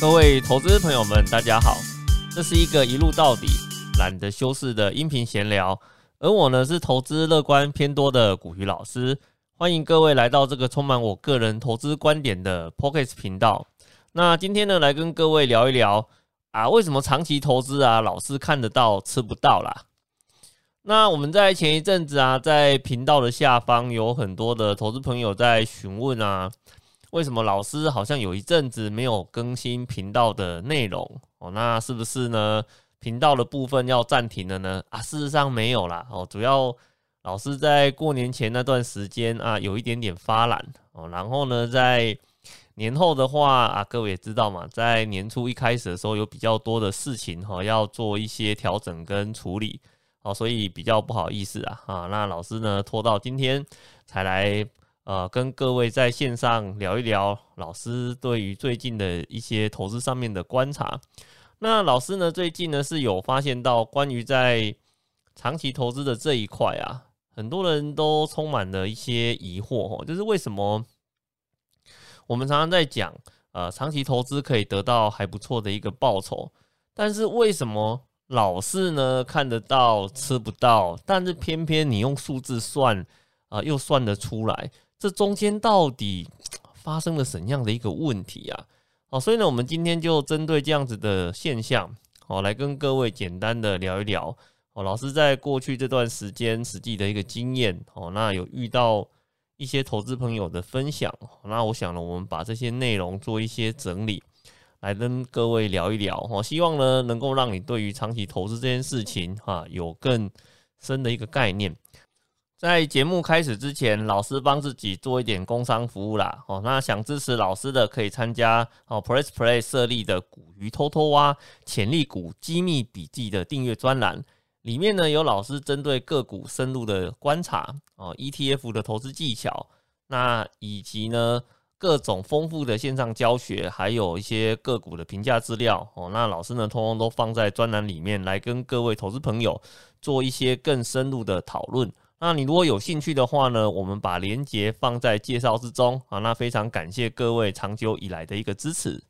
各位投资朋友们，大家好，这是一个一路到底、懒得修饰的音频闲聊，而我呢是投资乐观偏多的古鱼老师，欢迎各位来到这个充满我个人投资观点的 p o c k e t 频道。那今天呢，来跟各位聊一聊啊，为什么长期投资啊，老是看得到吃不到啦？那我们在前一阵子啊，在频道的下方有很多的投资朋友在询问啊，为什么老师好像有一阵子没有更新频道的内容哦？那是不是呢？频道的部分要暂停了呢？啊，事实上没有啦哦，主要老师在过年前那段时间啊，有一点点发懒哦，然后呢，在年后的话啊，各位也知道嘛，在年初一开始的时候，有比较多的事情哈，要做一些调整跟处理，哦，所以比较不好意思啊，啊，那老师呢拖到今天才来，呃，跟各位在线上聊一聊老师对于最近的一些投资上面的观察。那老师呢，最近呢是有发现到关于在长期投资的这一块啊，很多人都充满了一些疑惑哦，就是为什么？我们常常在讲，呃，长期投资可以得到还不错的一个报酬，但是为什么老是呢看得到吃不到？但是偏偏你用数字算，啊，又算得出来，这中间到底 发生了怎样的一个问题啊？好，所以呢，我们今天就针对这样子的现象，好，来跟各位简单的聊一聊。哦，老师在过去这段时间实际的一个经验，哦，那有遇到。一些投资朋友的分享，那我想呢，我们把这些内容做一些整理，来跟各位聊一聊哈。希望呢，能够让你对于长期投资这件事情哈，有更深的一个概念。在节目开始之前，老师帮自己做一点工商服务啦。哦，那想支持老师的，可以参加哦 Press Play 设立的股鱼偷偷挖潜力股机密笔记的订阅专栏。里面呢有老师针对个股深入的观察哦，ETF 的投资技巧，那以及呢各种丰富的线上教学，还有一些个股的评价资料哦，那老师呢通通都放在专栏里面来跟各位投资朋友做一些更深入的讨论。那你如果有兴趣的话呢，我们把链接放在介绍之中啊。那非常感谢各位长久以来的一个支持。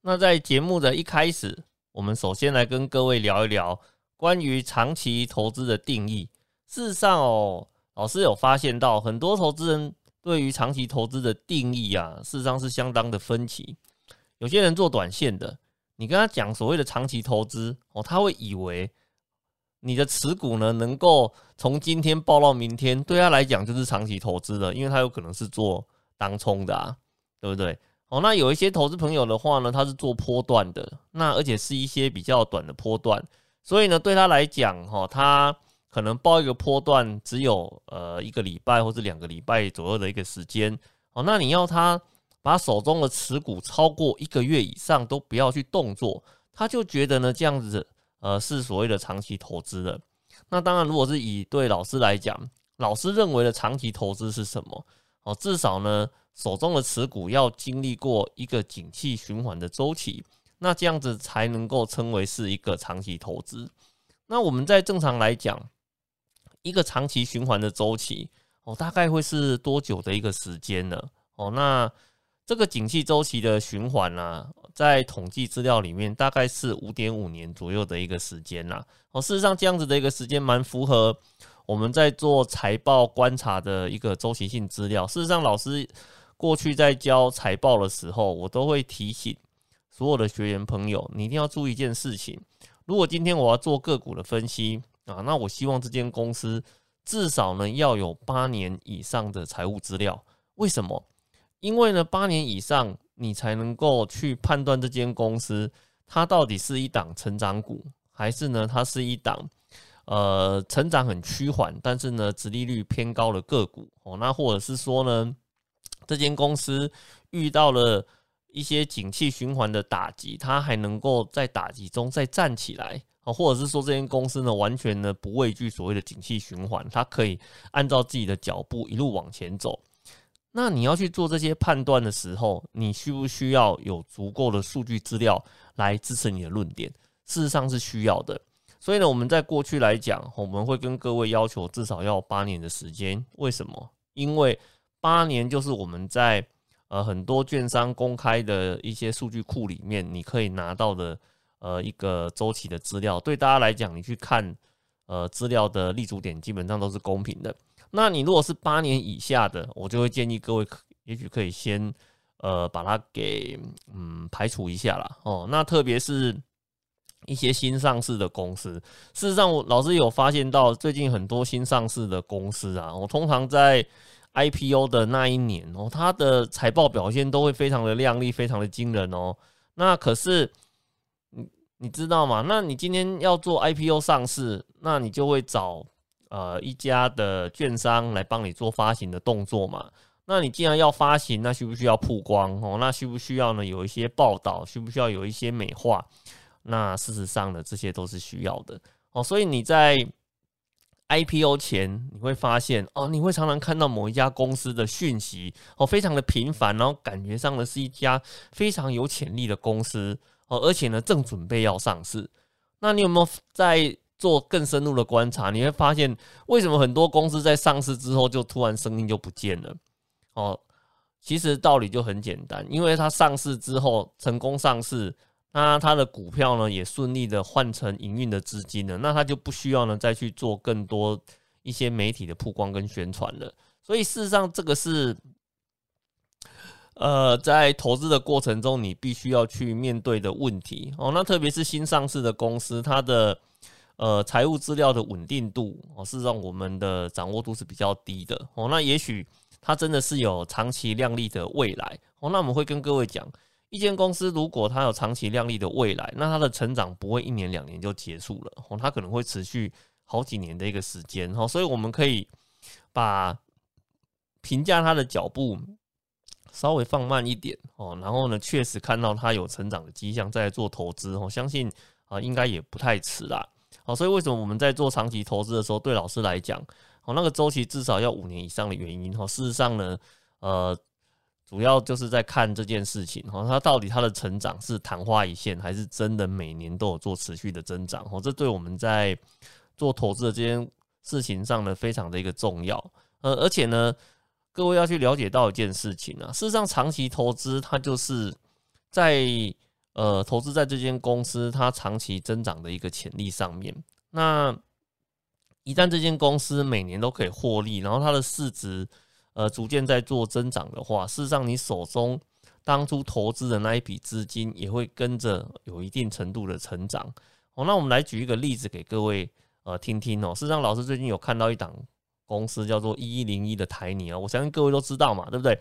那在节目的一开始，我们首先来跟各位聊一聊。关于长期投资的定义，事实上哦，老师有发现到很多投资人对于长期投资的定义啊，事实上是相当的分歧。有些人做短线的，你跟他讲所谓的长期投资哦，他会以为你的持股呢能够从今天报到明天，对他来讲就是长期投资的，因为他有可能是做当冲的啊，对不对？哦，那有一些投资朋友的话呢，他是做波段的，那而且是一些比较短的波段。所以呢，对他来讲，哈，他可能报一个波段只有呃一个礼拜或者两个礼拜左右的一个时间，哦，那你要他把手中的持股超过一个月以上都不要去动作，他就觉得呢这样子呃是所谓的长期投资的。那当然，如果是以对老师来讲，老师认为的长期投资是什么？哦，至少呢手中的持股要经历过一个景气循环的周期。那这样子才能够称为是一个长期投资。那我们在正常来讲，一个长期循环的周期哦，大概会是多久的一个时间呢？哦，那这个景气周期的循环呢，在统计资料里面大概是五点五年左右的一个时间啦。哦，事实上这样子的一个时间蛮符合我们在做财报观察的一个周期性资料。事实上，老师过去在教财报的时候，我都会提醒。所有的学员朋友，你一定要注意一件事情：如果今天我要做个股的分析啊，那我希望这间公司至少呢要有八年以上的财务资料。为什么？因为呢八年以上，你才能够去判断这间公司它到底是一档成长股，还是呢它是一档呃成长很趋缓，但是呢殖利率偏高的个股哦。那或者是说呢，这间公司遇到了。一些景气循环的打击，它还能够在打击中再站起来啊，或者是说这间公司呢，完全呢不畏惧所谓的景气循环，它可以按照自己的脚步一路往前走。那你要去做这些判断的时候，你需不需要有足够的数据资料来支持你的论点？事实上是需要的。所以呢，我们在过去来讲，我们会跟各位要求至少要八年的时间。为什么？因为八年就是我们在呃很多券商公开的一些数据库里面，你可以拿到的呃一个周期的资料，对大家来讲，你去看呃资料的立足点基本上都是公平的。那你如果是八年以下的，我就会建议各位，也许可以先呃把它给嗯排除一下啦。哦。那特别是一些新上市的公司，事实上我老师有发现到，最近很多新上市的公司啊，我通常在 IPO 的那一年哦，它的财报表现都会非常的亮丽，非常的惊人哦。那可是你你知道吗？那你今天要做 IPO 上市，那你就会找。呃，一家的券商来帮你做发行的动作嘛？那你既然要发行，那需不需要曝光哦？那需不需要呢？有一些报道，需不需要有一些美化？那事实上呢，这些都是需要的哦。所以你在 IPO 前，你会发现哦，你会常常看到某一家公司的讯息哦，非常的频繁，然后感觉上呢是一家非常有潜力的公司哦，而且呢正准备要上市。那你有没有在？做更深入的观察，你会发现为什么很多公司在上市之后就突然声音就不见了？哦，其实道理就很简单，因为它上市之后成功上市，那它的股票呢也顺利的换成营运的资金了，那它就不需要呢再去做更多一些媒体的曝光跟宣传了。所以事实上，这个是呃在投资的过程中你必须要去面对的问题哦。那特别是新上市的公司，它的呃，财务资料的稳定度哦，是让我们的掌握度是比较低的哦。那也许它真的是有长期亮丽的未来哦。那我们会跟各位讲，一间公司如果它有长期亮丽的未来，那它的成长不会一年两年就结束了哦，它可能会持续好几年的一个时间哦。所以我们可以把评价它的脚步稍微放慢一点哦，然后呢，确实看到它有成长的迹象，再做投资哦，相信啊，应该也不太迟啦。好，所以为什么我们在做长期投资的时候，对老师来讲，哦，那个周期至少要五年以上的原因，哈，事实上呢，呃，主要就是在看这件事情，哈，它到底它的成长是昙花一现，还是真的每年都有做持续的增长，哦，这对我们在做投资的这件事情上呢，非常的一个重要，呃，而且呢，各位要去了解到一件事情啊，事实上长期投资它就是在。呃，投资在这间公司它长期增长的一个潜力上面，那一旦这间公司每年都可以获利，然后它的市值呃逐渐在做增长的话，事实上你手中当初投资的那一笔资金也会跟着有一定程度的成长。哦，那我们来举一个例子给各位呃听听哦。事实上，老师最近有看到一档公司叫做一一零一的台泥啊，我相信各位都知道嘛，对不对？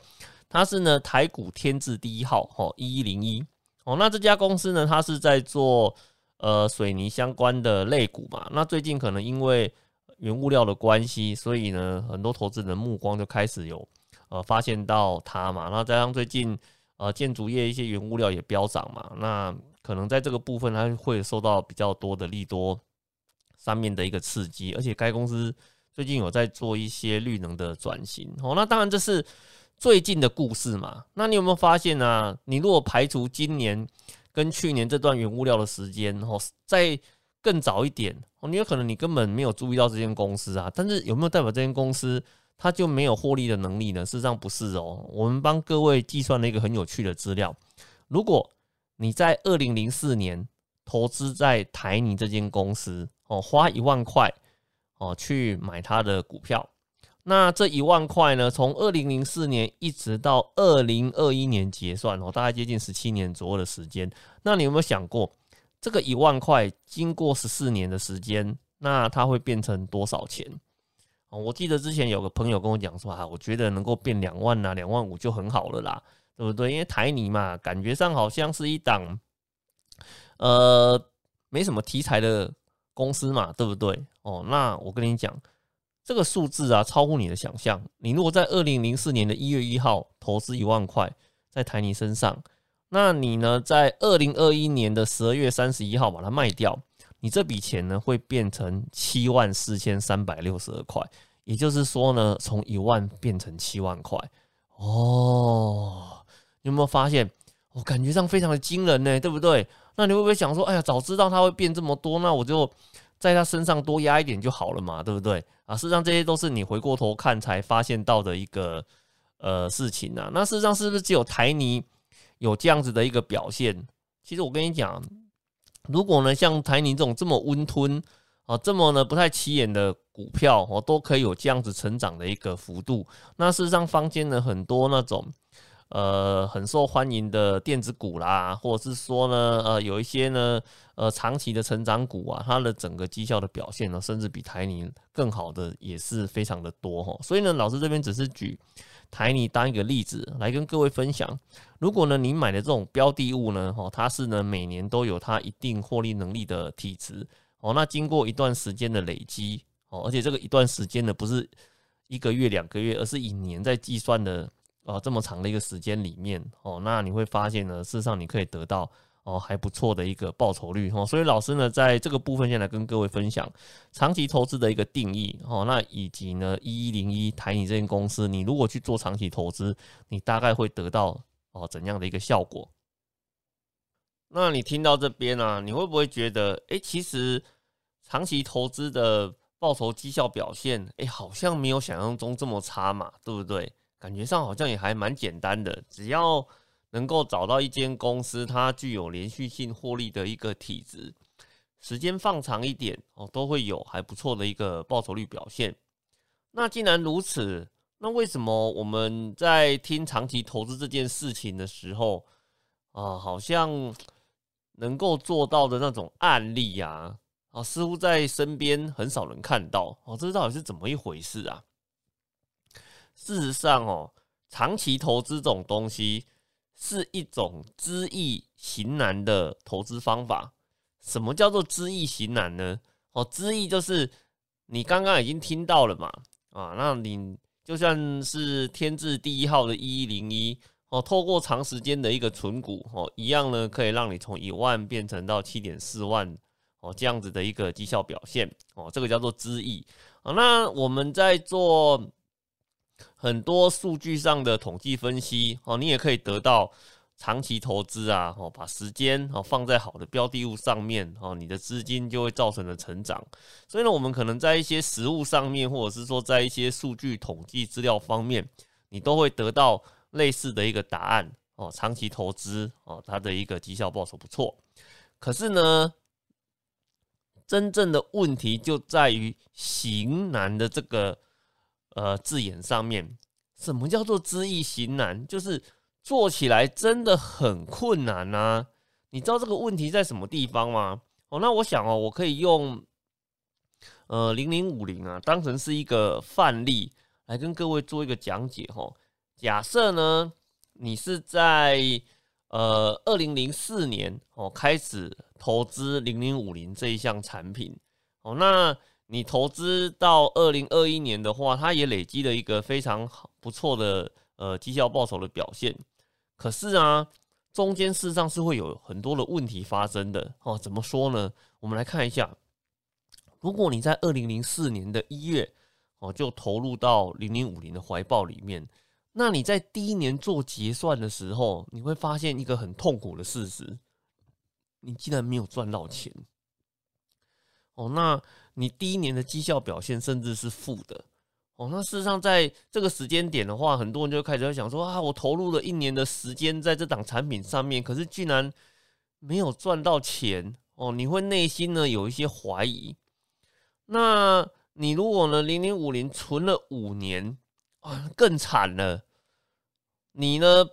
它是呢台股天字第一号，哦，一一零一。哦，那这家公司呢？它是在做呃水泥相关的类股嘛。那最近可能因为原物料的关系，所以呢，很多投资人目光就开始有呃发现到它嘛。那加上最近呃建筑业一些原物料也飙涨嘛，那可能在这个部分它会受到比较多的利多上面的一个刺激。而且该公司最近有在做一些绿能的转型。哦，那当然这是。最近的故事嘛，那你有没有发现呢？你如果排除今年跟去年这段原物料的时间，哦，再更早一点，哦，你有可能你根本没有注意到这间公司啊。但是有没有代表这间公司它就没有获利的能力呢？事实上不是哦。我们帮各位计算了一个很有趣的资料：如果你在二零零四年投资在台泥这间公司，哦，花一万块，哦，去买它的股票。那这一万块呢？从二零零四年一直到二零二一年结算哦，大概接近十七年左右的时间。那你有没有想过，这个一万块经过十四年的时间，那它会变成多少钱？哦，我记得之前有个朋友跟我讲说啊，我觉得能够变两万呐，两万五就很好了啦，对不对？因为台泥嘛，感觉上好像是一档呃没什么题材的公司嘛，对不对？哦，那我跟你讲。这个数字啊，超乎你的想象。你如果在二零零四年的一月一号投资一万块在台泥身上，那你呢，在二零二一年的十二月三十一号把它卖掉，你这笔钱呢会变成七万四千三百六十二块。也就是说呢，从一万变成七万块。哦，有没有发现？我感觉上非常的惊人呢，对不对？那你会不会想说，哎呀，早知道它会变这么多，那我就在它身上多压一点就好了嘛，对不对？啊，事实上这些都是你回过头看才发现到的一个呃事情啊。那事实上是不是只有台泥有这样子的一个表现？其实我跟你讲，如果呢像台泥这种这么温吞啊，这么呢不太起眼的股票哦，都可以有这样子成长的一个幅度。那事实上坊间呢很多那种。呃，很受欢迎的电子股啦，或者是说呢，呃，有一些呢，呃，长期的成长股啊，它的整个绩效的表现呢，甚至比台泥更好的也是非常的多哈。所以呢，老师这边只是举台泥当一个例子来跟各位分享。如果呢，你买的这种标的物呢，哈，它是呢每年都有它一定获利能力的体质哦，那经过一段时间的累积哦，而且这个一段时间呢，不是一个月两个月，而是以年在计算的。哦，这么长的一个时间里面，哦，那你会发现呢，事实上你可以得到哦还不错的一个报酬率哦。所以老师呢，在这个部分先来跟各位分享长期投资的一个定义哦，那以及呢一一零一台你这间公司，你如果去做长期投资，你大概会得到哦怎样的一个效果？那你听到这边呢，你会不会觉得，哎，其实长期投资的报酬绩效表现，哎，好像没有想象中这么差嘛，对不对？感觉上好像也还蛮简单的，只要能够找到一间公司，它具有连续性获利的一个体质，时间放长一点哦，都会有还不错的一个报酬率表现。那既然如此，那为什么我们在听长期投资这件事情的时候啊，好像能够做到的那种案例呀，啊，似乎在身边很少人看到哦，这到底是怎么一回事啊？事实上哦，长期投资这种东西是一种知易行难的投资方法。什么叫做知易行难呢？哦，知易就是你刚刚已经听到了嘛，啊，那你就算是天字第一号的一一零一哦，透过长时间的一个存股哦，一样呢可以让你从一万变成到七点四万哦，这样子的一个绩效表现哦，这个叫做知易啊。那我们在做。很多数据上的统计分析哦，你也可以得到长期投资啊，哦，把时间哦放在好的标的物上面哦，你的资金就会造成了成长。所以呢，我们可能在一些实物上面，或者是说在一些数据统计资料方面，你都会得到类似的一个答案哦。长期投资哦，它的一个绩效报酬不错。可是呢，真正的问题就在于型难的这个。呃，字眼上面，什么叫做知易行难？就是做起来真的很困难呐。你知道这个问题在什么地方吗？哦，那我想哦，我可以用呃零零五零啊当成是一个范例来跟各位做一个讲解哈。假设呢，你是在呃二零零四年哦开始投资零零五零这一项产品哦，那。你投资到二零二一年的话，它也累积了一个非常好不错的呃绩效报酬的表现。可是啊，中间事实上是会有很多的问题发生的哦。怎么说呢？我们来看一下，如果你在二零零四年的一月哦就投入到零零五零的怀抱里面，那你在第一年做结算的时候，你会发现一个很痛苦的事实：你竟然没有赚到钱哦。那你第一年的绩效表现甚至是负的哦，那事实上在这个时间点的话，很多人就开始在想说啊，我投入了一年的时间在这档产品上面，可是竟然没有赚到钱哦，你会内心呢有一些怀疑。那你如果呢零零五零存了五年啊，更惨了，你呢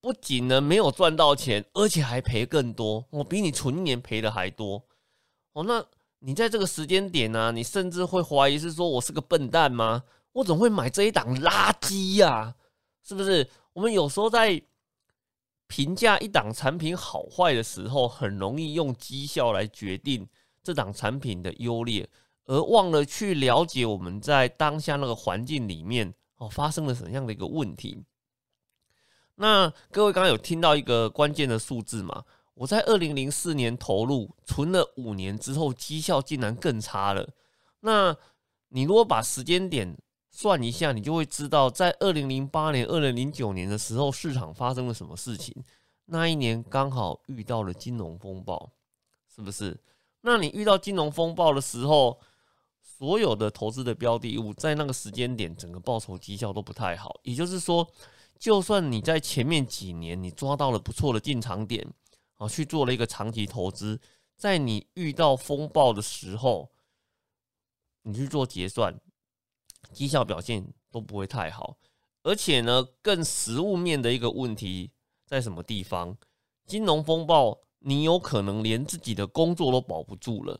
不仅呢没有赚到钱，而且还赔更多，我比你存一年赔的还多哦，那。你在这个时间点呢，你甚至会怀疑是说我是个笨蛋吗？我怎么会买这一档垃圾呀？是不是？我们有时候在评价一档产品好坏的时候，很容易用绩效来决定这档产品的优劣，而忘了去了解我们在当下那个环境里面哦发生了什么样的一个问题。那各位刚刚有听到一个关键的数字吗？我在二零零四年投入，存了五年之后，绩效竟然更差了。那你如果把时间点算一下，你就会知道，在二零零八年、二零零九年的时候，市场发生了什么事情。那一年刚好遇到了金融风暴，是不是？那你遇到金融风暴的时候，所有的投资的标的物在那个时间点，整个报酬绩效都不太好。也就是说，就算你在前面几年你抓到了不错的进场点，啊，去做了一个长期投资，在你遇到风暴的时候，你去做结算，绩效表现都不会太好。而且呢，更实物面的一个问题在什么地方？金融风暴，你有可能连自己的工作都保不住了。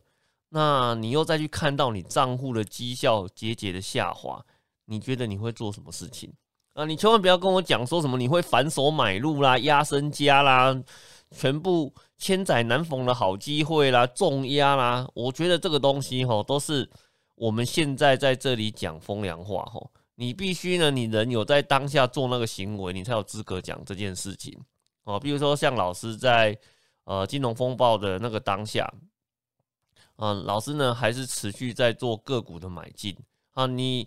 那你又再去看到你账户的绩效节节的下滑，你觉得你会做什么事情啊？你千万不要跟我讲说什么你会反手买入啦、压身家啦、全部千载难逢的好机会啦、重压啦。我觉得这个东西哈，都是我们现在在这里讲风凉话哈。你必须呢，你人有在当下做那个行为，你才有资格讲这件事情哦。比如说像老师在呃金融风暴的那个当下。嗯，老师呢还是持续在做个股的买进啊。你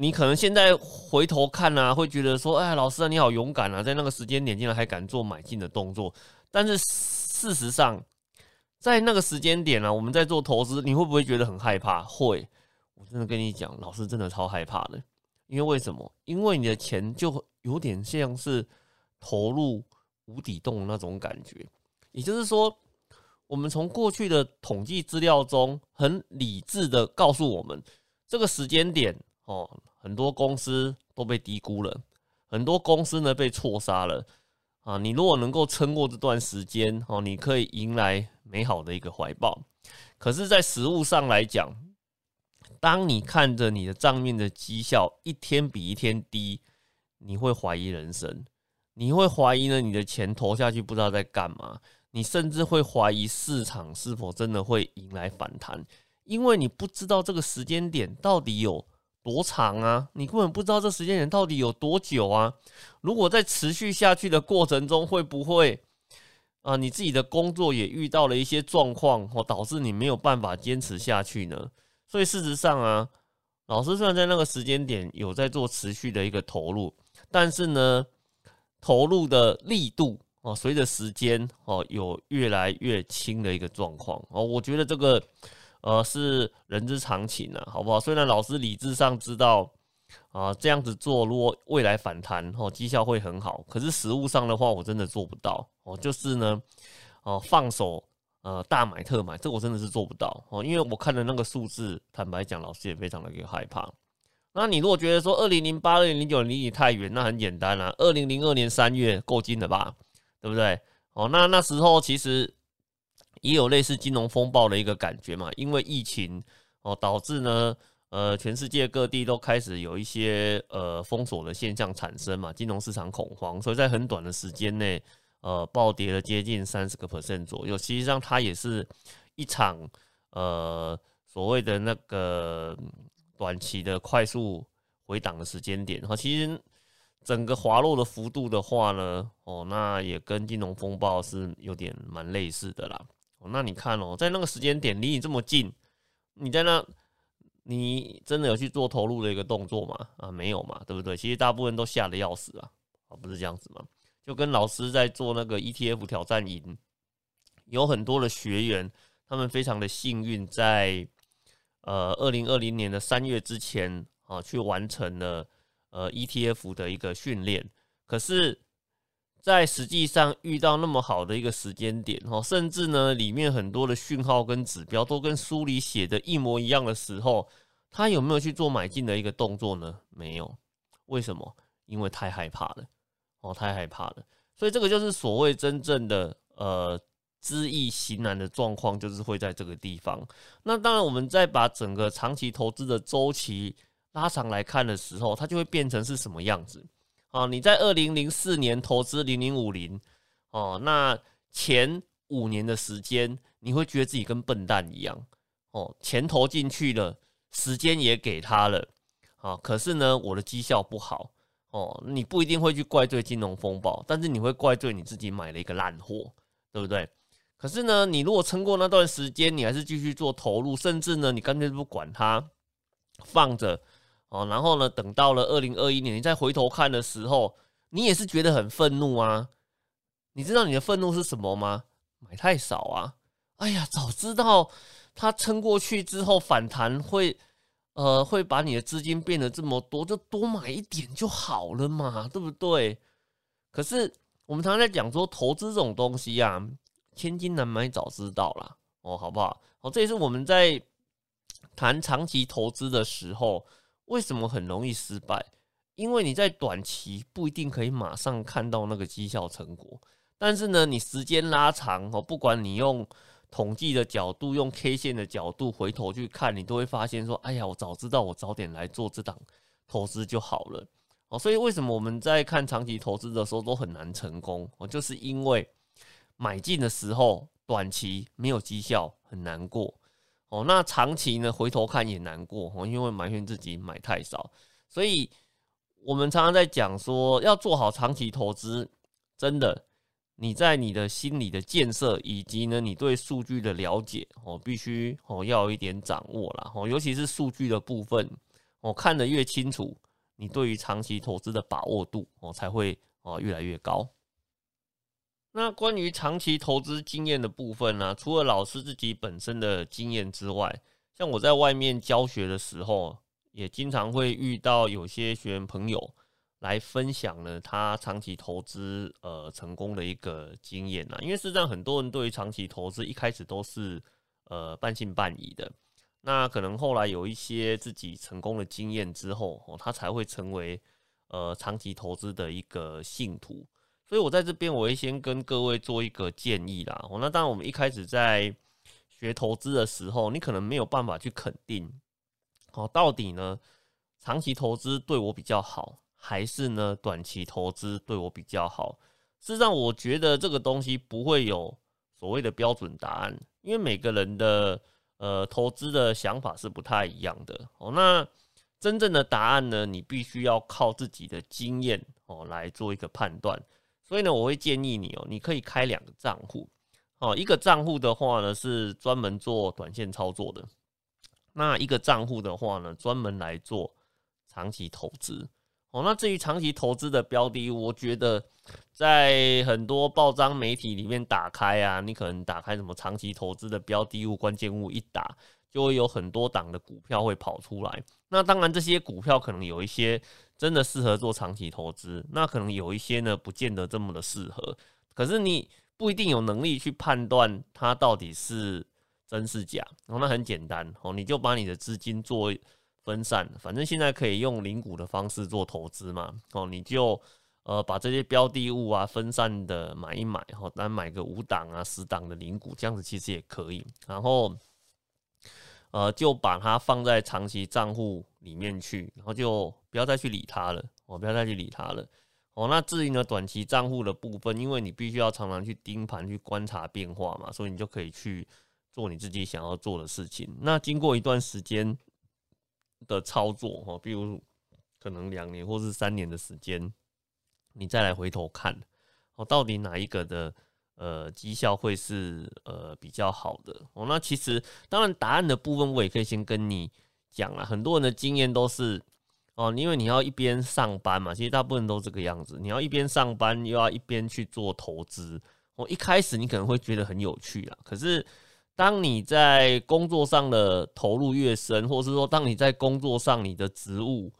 你可能现在回头看啊，会觉得说，哎，老师啊，你好勇敢啊，在那个时间点竟然还敢做买进的动作。但是事实上，在那个时间点呢，我们在做投资，你会不会觉得很害怕？会，我真的跟你讲，老师真的超害怕的。因为为什么？因为你的钱就有点像是投入无底洞那种感觉，也就是说。我们从过去的统计资料中，很理智的告诉我们，这个时间点哦，很多公司都被低估了，很多公司呢被错杀了啊！你如果能够撑过这段时间哦，你可以迎来美好的一个怀抱。可是，在实物上来讲，当你看着你的账面的绩效一天比一天低，你会怀疑人生，你会怀疑呢，你的钱投下去不知道在干嘛。你甚至会怀疑市场是否真的会迎来反弹，因为你不知道这个时间点到底有多长啊，你根本不知道这时间点到底有多久啊。如果在持续下去的过程中，会不会啊，你自己的工作也遇到了一些状况，或导致你没有办法坚持下去呢？所以事实上啊，老师虽然在那个时间点有在做持续的一个投入，但是呢，投入的力度。哦，随着时间哦，有越来越轻的一个状况哦，我觉得这个呃是人之常情啊，好不好？虽然老师理智上知道啊这样子做，如果未来反弹哦，绩效会很好，可是实物上的话，我真的做不到哦。就是呢，哦放手呃大买特买，这我真的是做不到哦，因为我看的那个数字，坦白讲，老师也非常的一个害怕。那你如果觉得说二零零八、二零零九离你太远，那很简单啊，二零零二年三月够近了吧？对不对？哦，那那时候其实也有类似金融风暴的一个感觉嘛，因为疫情哦，导致呢，呃，全世界各地都开始有一些呃封锁的现象产生嘛，金融市场恐慌，所以在很短的时间内，呃，暴跌了接近三十个 percent 左右。实际上，它也是一场呃所谓的那个短期的快速回档的时间点。哈，其实。整个滑落的幅度的话呢，哦，那也跟金融风暴是有点蛮类似的啦。哦，那你看哦，在那个时间点离你这么近，你在那，你真的有去做投入的一个动作吗？啊，没有嘛，对不对？其实大部分都吓得要死啊，啊，不是这样子吗？就跟老师在做那个 ETF 挑战营，有很多的学员，他们非常的幸运，在呃二零二零年的三月之前啊，去完成了。呃，ETF 的一个训练，可是，在实际上遇到那么好的一个时间点哦，甚至呢，里面很多的讯号跟指标都跟书里写的一模一样的时候，他有没有去做买进的一个动作呢？没有，为什么？因为太害怕了哦，太害怕了。所以这个就是所谓真正的呃知易行难的状况，就是会在这个地方。那当然，我们再把整个长期投资的周期。拉长来看的时候，它就会变成是什么样子？啊，你在二零零四年投资零零五零，哦，那前五年的时间，你会觉得自己跟笨蛋一样，哦，钱投进去了，时间也给他了，啊，可是呢，我的绩效不好，哦，你不一定会去怪罪金融风暴，但是你会怪罪你自己买了一个烂货，对不对？可是呢，你如果撑过那段时间，你还是继续做投入，甚至呢，你干脆不管它，放着。哦，然后呢？等到了二零二一年，你再回头看的时候，你也是觉得很愤怒啊！你知道你的愤怒是什么吗？买太少啊！哎呀，早知道它撑过去之后反弹会，呃，会把你的资金变得这么多，就多买一点就好了嘛，对不对？可是我们常常在讲说，投资这种东西啊，千金难买早知道啦，哦，好不好？哦，这也是我们在谈长期投资的时候，为什么很容易失败？因为你在短期不一定可以马上看到那个绩效成果，但是呢，你时间拉长哦，不管你用统计的角度、用 K 线的角度回头去看，你都会发现说：“哎呀，我早知道我早点来做这档投资就好了。”哦，所以为什么我们在看长期投资的时候都很难成功？哦，就是因为买进的时候短期没有绩效，很难过。哦，那长期呢，回头看也难过哦，因为埋怨自己买太少，所以。我们常常在讲说，要做好长期投资，真的，你在你的心理的建设，以及呢，你对数据的了解哦，必须哦要有一点掌握啦哦，尤其是数据的部分，哦看得越清楚，你对于长期投资的把握度哦才会哦越来越高。那关于长期投资经验的部分呢，除了老师自己本身的经验之外，像我在外面教学的时候。也经常会遇到有些学员朋友来分享了他长期投资呃成功的一个经验呐，因为事实上很多人对于长期投资一开始都是呃半信半疑的，那可能后来有一些自己成功的经验之后哦，他才会成为呃长期投资的一个信徒。所以我在这边我会先跟各位做一个建议啦。哦，那当然我们一开始在学投资的时候，你可能没有办法去肯定。哦，到底呢，长期投资对我比较好，还是呢短期投资对我比较好？事实上，我觉得这个东西不会有所谓的标准答案，因为每个人的呃投资的想法是不太一样的。哦，那真正的答案呢，你必须要靠自己的经验哦来做一个判断。所以呢，我会建议你哦，你可以开两个账户。哦，一个账户的话呢，是专门做短线操作的。那一个账户的话呢，专门来做长期投资哦。那至于长期投资的标的，我觉得在很多报章媒体里面打开啊，你可能打开什么长期投资的标的物、关键物一打，就会有很多档的股票会跑出来。那当然，这些股票可能有一些真的适合做长期投资，那可能有一些呢，不见得这么的适合。可是你不一定有能力去判断它到底是。真是假？哦，那很简单哦，你就把你的资金做分散，反正现在可以用零股的方式做投资嘛。哦，你就呃把这些标的物啊分散的买一买，哦，单买个五档啊十档的零股，这样子其实也可以。然后呃就把它放在长期账户里面去，然后就不要再去理它了。哦，不要再去理它了。哦，那至于呢短期账户的部分，因为你必须要常常去盯盘去观察变化嘛，所以你就可以去。做你自己想要做的事情。那经过一段时间的操作，哈，比如可能两年或是三年的时间，你再来回头看，哦，到底哪一个的呃绩效会是呃比较好的？哦，那其实当然答案的部分我也可以先跟你讲了。很多人的经验都是哦，因为你要一边上班嘛，其实大部分都这个样子。你要一边上班又要一边去做投资，哦，一开始你可能会觉得很有趣啊，可是。当你在工作上的投入越深，或是说当你在工作上你的职务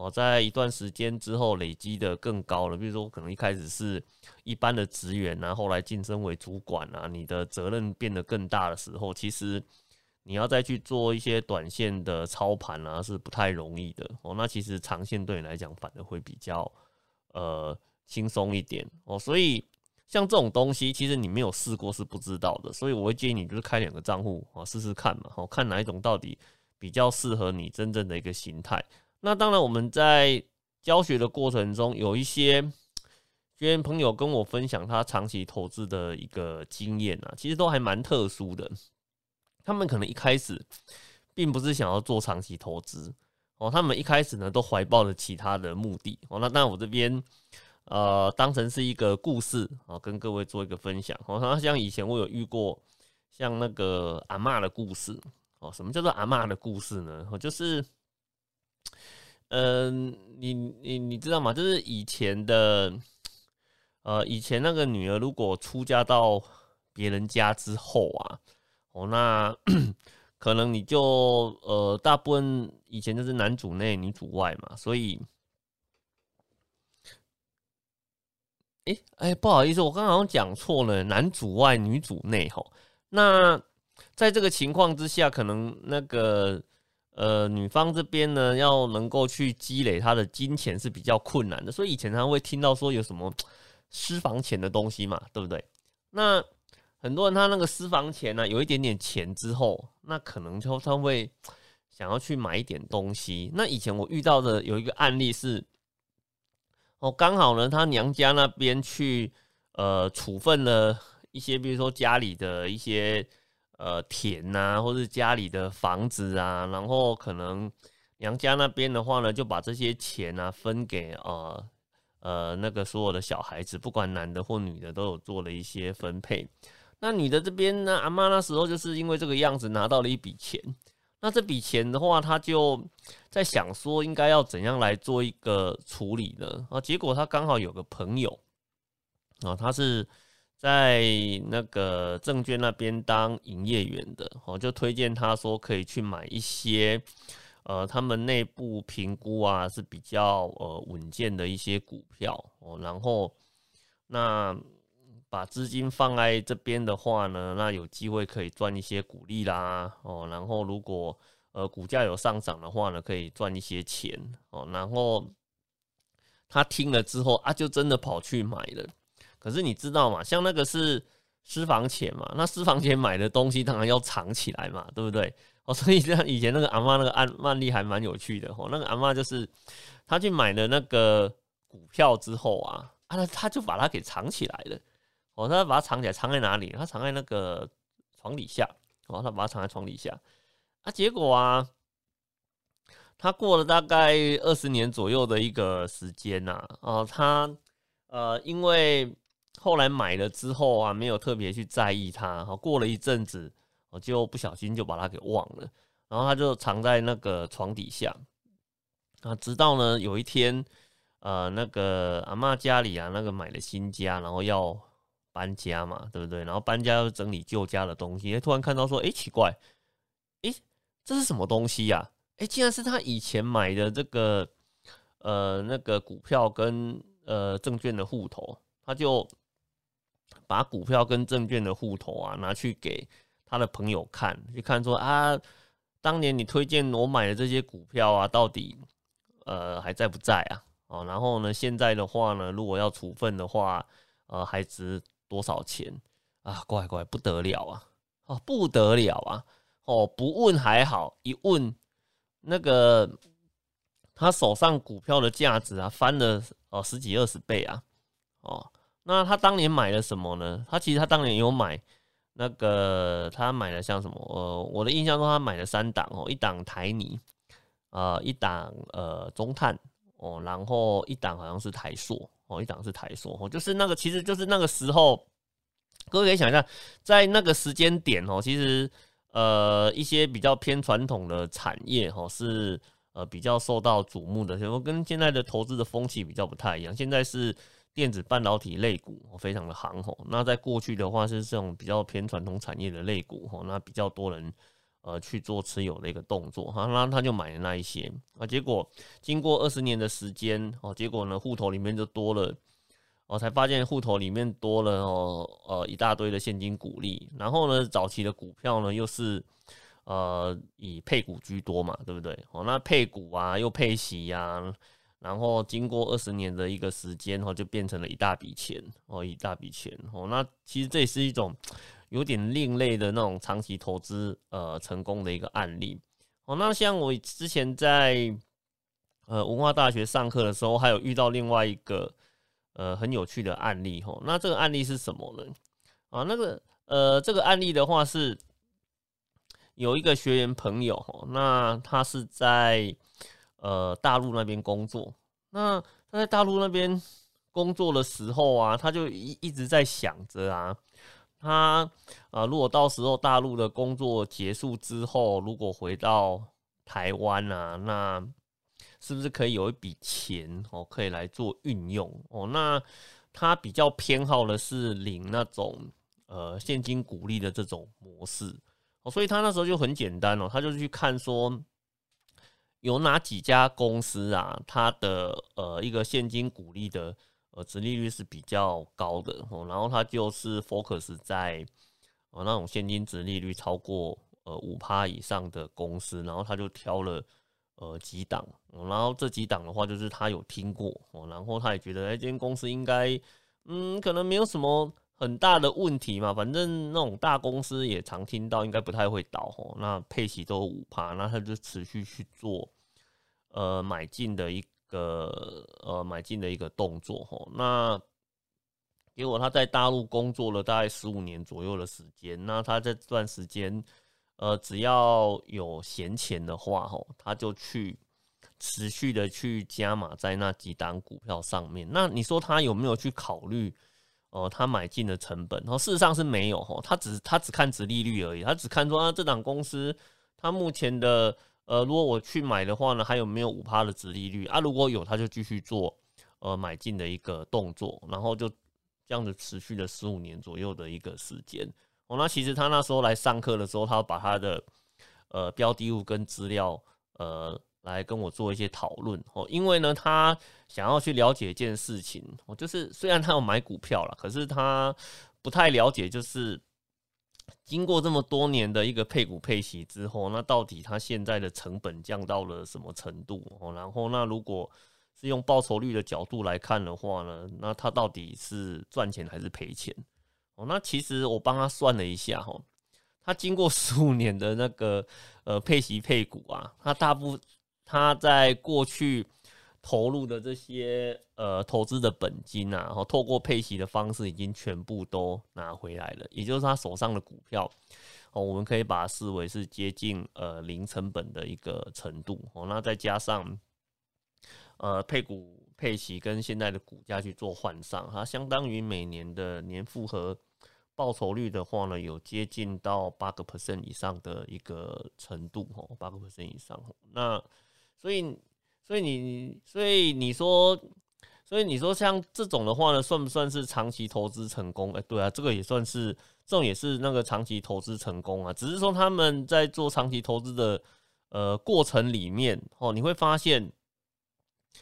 哦，在一段时间之后累积的更高了，比如说可能一开始是一般的职员然后来晋升为主管啊，你的责任变得更大的时候，其实你要再去做一些短线的操盘啊，是不太容易的哦。那其实长线对你来讲反而会比较呃轻松一点哦，所以。像这种东西，其实你没有试过是不知道的，所以我会建议你就是开两个账户啊，试试看嘛，好看哪一种到底比较适合你真正的一个形态。那当然，我们在教学的过程中，有一些学员朋友跟我分享他长期投资的一个经验啊，其实都还蛮特殊的。他们可能一开始并不是想要做长期投资哦，他们一开始呢都怀抱着其他的目的哦。那那，我这边。呃，当成是一个故事啊，跟各位做一个分享。好像像以前我有遇过像那个阿妈的故事哦。什么叫做阿妈的故事呢？哦，就是，嗯，你你你知道吗？就是以前的，呃，以前那个女儿如果出嫁到别人家之后啊，哦，那 可能你就呃，大部分以前就是男主内女主外嘛，所以，哎哎，不好意思，我刚刚好像讲错了，男主外女主内吼。那在这个情况之下，可能那个呃女方这边呢，要能够去积累她的金钱是比较困难的，所以以前常会听到说有什么私房钱的东西嘛，对不对？那很多人他那个私房钱呢，有一点点钱之后，那可能就他会想要去买一点东西。那以前我遇到的有一个案例是，哦，刚好呢，他娘家那边去呃处分了一些，比如说家里的一些呃田呐，或者家里的房子啊，然后可能娘家那边的话呢，就把这些钱啊分给呃呃那个所有的小孩子，不管男的或女的，都有做了一些分配。那女的这边呢？阿妈那时候就是因为这个样子拿到了一笔钱。那这笔钱的话，她就在想说，应该要怎样来做一个处理呢？啊，结果她刚好有个朋友啊，他是在那个证券那边当营业员的，哦，就推荐他说可以去买一些呃，他们内部评估啊是比较呃稳健的一些股票哦，然后那。把资金放在这边的话呢，那有机会可以赚一些股利啦，哦，然后如果呃股价有上涨的话呢，可以赚一些钱哦。然后他听了之后啊，就真的跑去买了。可是你知道吗？像那个是私房钱嘛，那私房钱买的东西当然要藏起来嘛，对不对？哦，所以像以前那个阿妈那个案案例还蛮有趣的哦。那个阿妈就是她去买了那个股票之后啊，啊，她就把它给藏起来了。哦，她把它藏起来，藏在哪里？她藏在那个床底下。哦，她把它藏在床底下。啊，结果啊，她过了大概二十年左右的一个时间呐。哦，她呃，因为后来买了之后啊，没有特别去在意它。哦，过了一阵子，我就不小心就把它给忘了。然后他就藏在那个床底下。啊，直到呢有一天，呃，那个阿妈家里啊，那个买了新家，然后要。搬家嘛，对不对？然后搬家要整理旧家的东西，突然看到说，哎，奇怪，哎，这是什么东西呀？哎，竟然是他以前买的这个，呃，那个股票跟呃证券的户头，他就把股票跟证券的户头啊拿去给他的朋友看，去看说啊，当年你推荐我买的这些股票啊，到底呃还在不在啊？哦，然后呢，现在的话呢，如果要处分的话，呃，还值。多少钱啊？乖乖不得了啊！哦，不得了啊！哦，不问还好，一问那个他手上股票的价值啊，翻了哦十几二十倍啊！哦，那他当年买了什么呢？他其实他当年有买那个，他买了像什么？呃，我的印象中他买了三档哦，一档台泥，呃，一档呃中碳哦，然后一档好像是台塑。哦，一档是台塑，哦，就是那个，其实就是那个时候，各位可以想一下，在那个时间点哦，其实呃一些比较偏传统的产业哦是呃比较受到瞩目的，然后跟现在的投资的风气比较不太一样。现在是电子半导体类股非常的行吼，那在过去的话是这种比较偏传统产业的类股吼，那比较多人。呃，去做持有的一个动作哈，那他就买了那一些啊，结果经过二十年的时间哦，结果呢，户头里面就多了，我才发现户头里面多了哦，呃，一大堆的现金股利，然后呢，早期的股票呢又是呃以配股居多嘛，对不对？哦，那配股啊，又配息呀，然后经过二十年的一个时间哦，就变成了一大笔钱哦，一大笔钱哦，那其实这也是一种。有点另类的那种长期投资，呃，成功的一个案例。哦，那像我之前在呃文化大学上课的时候，还有遇到另外一个呃很有趣的案例。吼，那这个案例是什么呢？啊，那个呃这个案例的话是有一个学员朋友，吼，那他是在呃大陆那边工作。那他在大陆那边工作的时候啊，他就一一直在想着啊。他啊，如果到时候大陆的工作结束之后，如果回到台湾啊，那是不是可以有一笔钱哦，可以来做运用哦？那他比较偏好的是领那种呃现金股利的这种模式哦，所以他那时候就很简单哦，他就去看说有哪几家公司啊，它的呃一个现金股利的呃值利率是比较高的哦，然后他就是 focus 在呃那种现金值利率超过呃五趴以上的公司，然后他就挑了呃几档，然后这几档的话就是他有听过哦，然后他也觉得哎，这间公司应该嗯可能没有什么。很大的问题嘛，反正那种大公司也常听到，应该不太会倒吼。那配息都五趴，那他就持续去做呃买进的一个呃买进的一个动作吼。那结果他在大陆工作了大概十五年左右的时间，那他在这段时间呃只要有闲钱的话吼，他就去持续的去加码在那几档股票上面。那你说他有没有去考虑？哦，他买进的成本，然后事实上是没有哈，他只他只看值利率而已，他只看说啊，这档公司他目前的呃，如果我去买的话呢，还有没有五趴的值利率啊？如果有，他就继续做呃买进的一个动作，然后就这样子持续了十五年左右的一个时间。哦，那其实他那时候来上课的时候，他把他的呃标的物跟资料呃。来跟我做一些讨论哦，因为呢，他想要去了解一件事情，哦，就是虽然他有买股票了，可是他不太了解，就是经过这么多年的一个配股配息之后，那到底他现在的成本降到了什么程度哦？然后，那如果是用报酬率的角度来看的话呢，那他到底是赚钱还是赔钱？哦，那其实我帮他算了一下哈，他经过十五年的那个呃配息配股啊，他大部。他在过去投入的这些呃投资的本金啊，然后透过配息的方式已经全部都拿回来了，也就是他手上的股票哦，我们可以把它视为是接近呃零成本的一个程度哦。那再加上呃配股配息跟现在的股价去做换上，它相当于每年的年复合报酬率的话呢，有接近到八个 percent 以上的一个程度哦，八个 percent 以上那。所以，所以你，所以你说，所以你说像这种的话呢，算不算是长期投资成功？哎，对啊，这个也算是，这种也是那个长期投资成功啊。只是说他们在做长期投资的呃过程里面，哦，你会发现，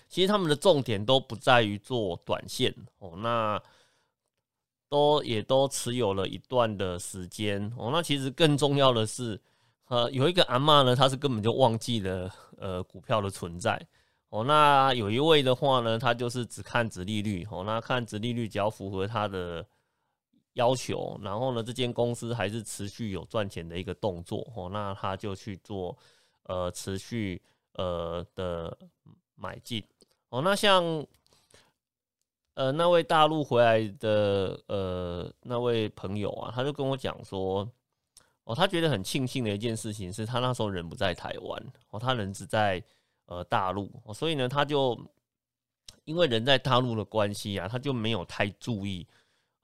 其实他们的重点都不在于做短线哦，那都也都持有了一段的时间哦。那其实更重要的是。呃，有一个阿妈呢，他是根本就忘记了呃股票的存在哦。那有一位的话呢，他就是只看值利率哦。那看值利率只要符合他的要求，然后呢，这间公司还是持续有赚钱的一个动作哦，那他就去做呃持续呃的买进哦。那像呃那位大陆回来的呃那位朋友啊，他就跟我讲说。哦，他觉得很庆幸的一件事情是他那时候人不在台湾，哦，他人只在呃大陆，哦，所以呢，他就因为人在大陆的关系啊，他就没有太注意，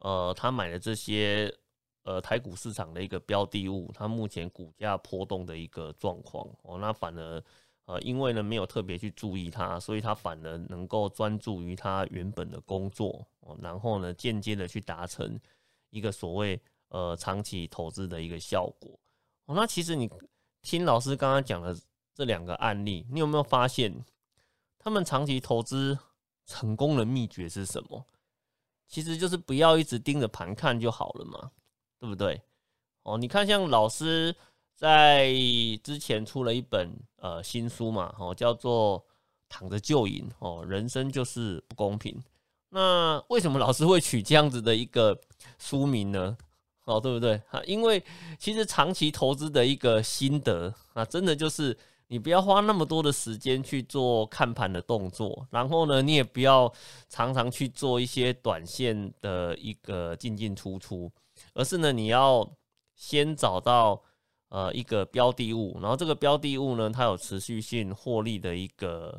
呃，他买的这些呃台股市场的一个标的物，它目前股价波动的一个状况，哦，那反而呃因为呢没有特别去注意它，所以他反而能够专注于他原本的工作，哦，然后呢间接的去达成一个所谓。呃，长期投资的一个效果哦。那其实你听老师刚刚讲的这两个案例，你有没有发现他们长期投资成功的秘诀是什么？其实就是不要一直盯着盘看就好了嘛，对不对？哦，你看像老师在之前出了一本呃新书嘛，哦，叫做《躺着就赢》哦，人生就是不公平。那为什么老师会取这样子的一个书名呢？哦，对不对啊？因为其实长期投资的一个心得啊，真的就是你不要花那么多的时间去做看盘的动作，然后呢，你也不要常常去做一些短线的一个进进出出，而是呢，你要先找到呃一个标的物，然后这个标的物呢，它有持续性获利的一个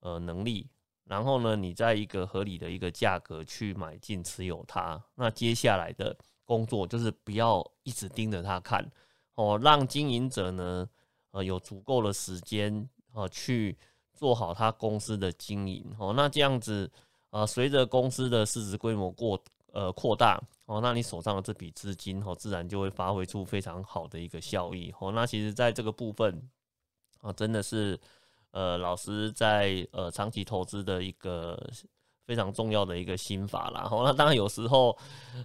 呃能力，然后呢，你在一个合理的一个价格去买进持有它，那接下来的。工作就是不要一直盯着他看哦，让经营者呢，呃，有足够的时间呃去做好他公司的经营哦。那这样子，呃，随着公司的市值规模过呃扩大哦，那你手上的这笔资金哦，自然就会发挥出非常好的一个效益哦。那其实在这个部分啊，真的是呃，老师在呃长期投资的一个非常重要的一个心法啦。哦，那当然有时候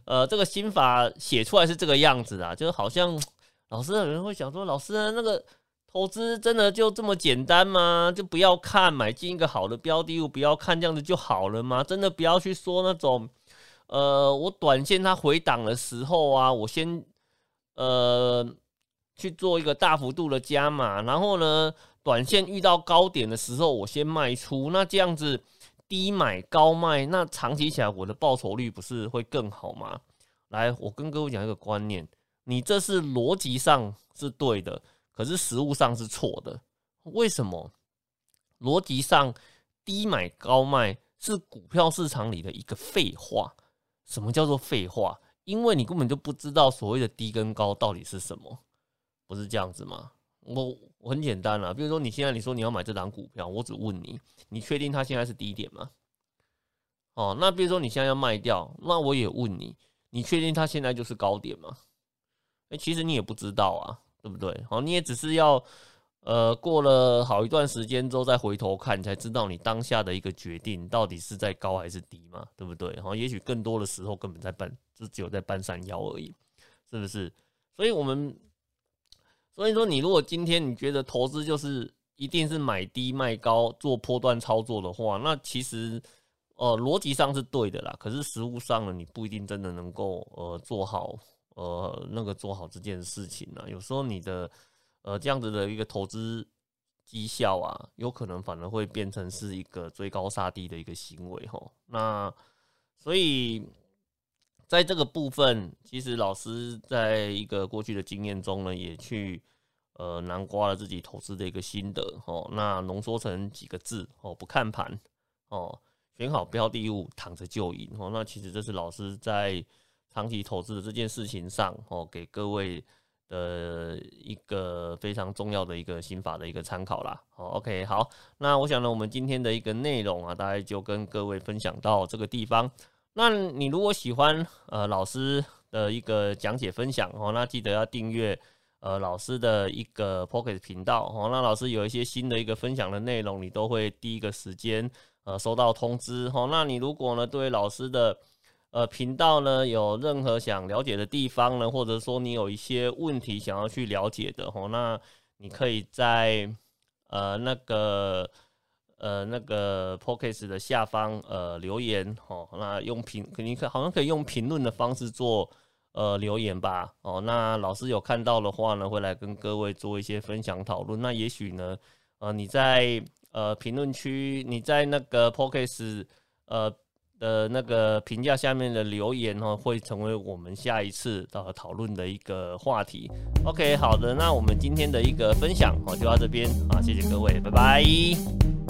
呃，这个心法写出来是这个样子啊，就是好像老师有人会想说，老师那个投资真的就这么简单吗？就不要看买进一个好的标的物，不要看这样子就好了吗？真的不要去说那种。呃，我短线它回档的时候啊，我先呃去做一个大幅度的加码，然后呢，短线遇到高点的时候，我先卖出。那这样子低买高卖，那长期起来我的报酬率不是会更好吗？来，我跟各位讲一个观念，你这是逻辑上是对的，可是实物上是错的。为什么？逻辑上低买高卖是股票市场里的一个废话。什么叫做废话？因为你根本就不知道所谓的低跟高到底是什么，不是这样子吗？我我很简单了，比如说你现在你说你要买这档股票，我只问你，你确定它现在是低点吗？哦，那比如说你现在要卖掉，那我也问你，你确定它现在就是高点吗？哎，其实你也不知道啊，对不对？好，你也只是要。呃，过了好一段时间之后再回头看，才知道你当下的一个决定到底是在高还是低嘛，对不对？哈，也许更多的时候根本在搬，就只有在搬山腰而已，是不是？所以，我们所以说，你如果今天你觉得投资就是一定是买低卖高做波段操作的话，那其实呃逻辑上是对的啦，可是实物上呢，你不一定真的能够呃做好呃那个做好这件事情呢。有时候你的。呃，这样子的一个投资绩效啊，有可能反而会变成是一个追高杀低的一个行为吼。那所以在这个部分，其实老师在一个过去的经验中呢，也去呃南瓜了自己投资的一个心得哦。那浓缩成几个字哦，不看盘哦，选好标的物，躺着就赢哦。那其实这是老师在长期投资的这件事情上哦，给各位。的一个非常重要的一个心法的一个参考啦。好，OK，好，那我想呢，我们今天的一个内容啊，大概就跟各位分享到这个地方。那你如果喜欢呃老师的一个讲解分享哦，那记得要订阅呃老师的一个 Pocket 频道哦。那老师有一些新的一个分享的内容，你都会第一个时间呃收到通知哦。那你如果呢对老师的呃，频道呢有任何想了解的地方呢，或者说你有一些问题想要去了解的吼，那你可以在呃那个呃那个 p o c k e t 的下方呃留言哦，那用评肯定可好像可以用评论的方式做呃留言吧哦，那老师有看到的话呢，会来跟各位做一些分享讨论。那也许呢，呃你在呃评论区，你在那个 p o c k e t 呃。的那个评价下面的留言哦，会成为我们下一次的讨论的一个话题。OK，好的，那我们今天的一个分享哦就到这边啊，谢谢各位，拜拜。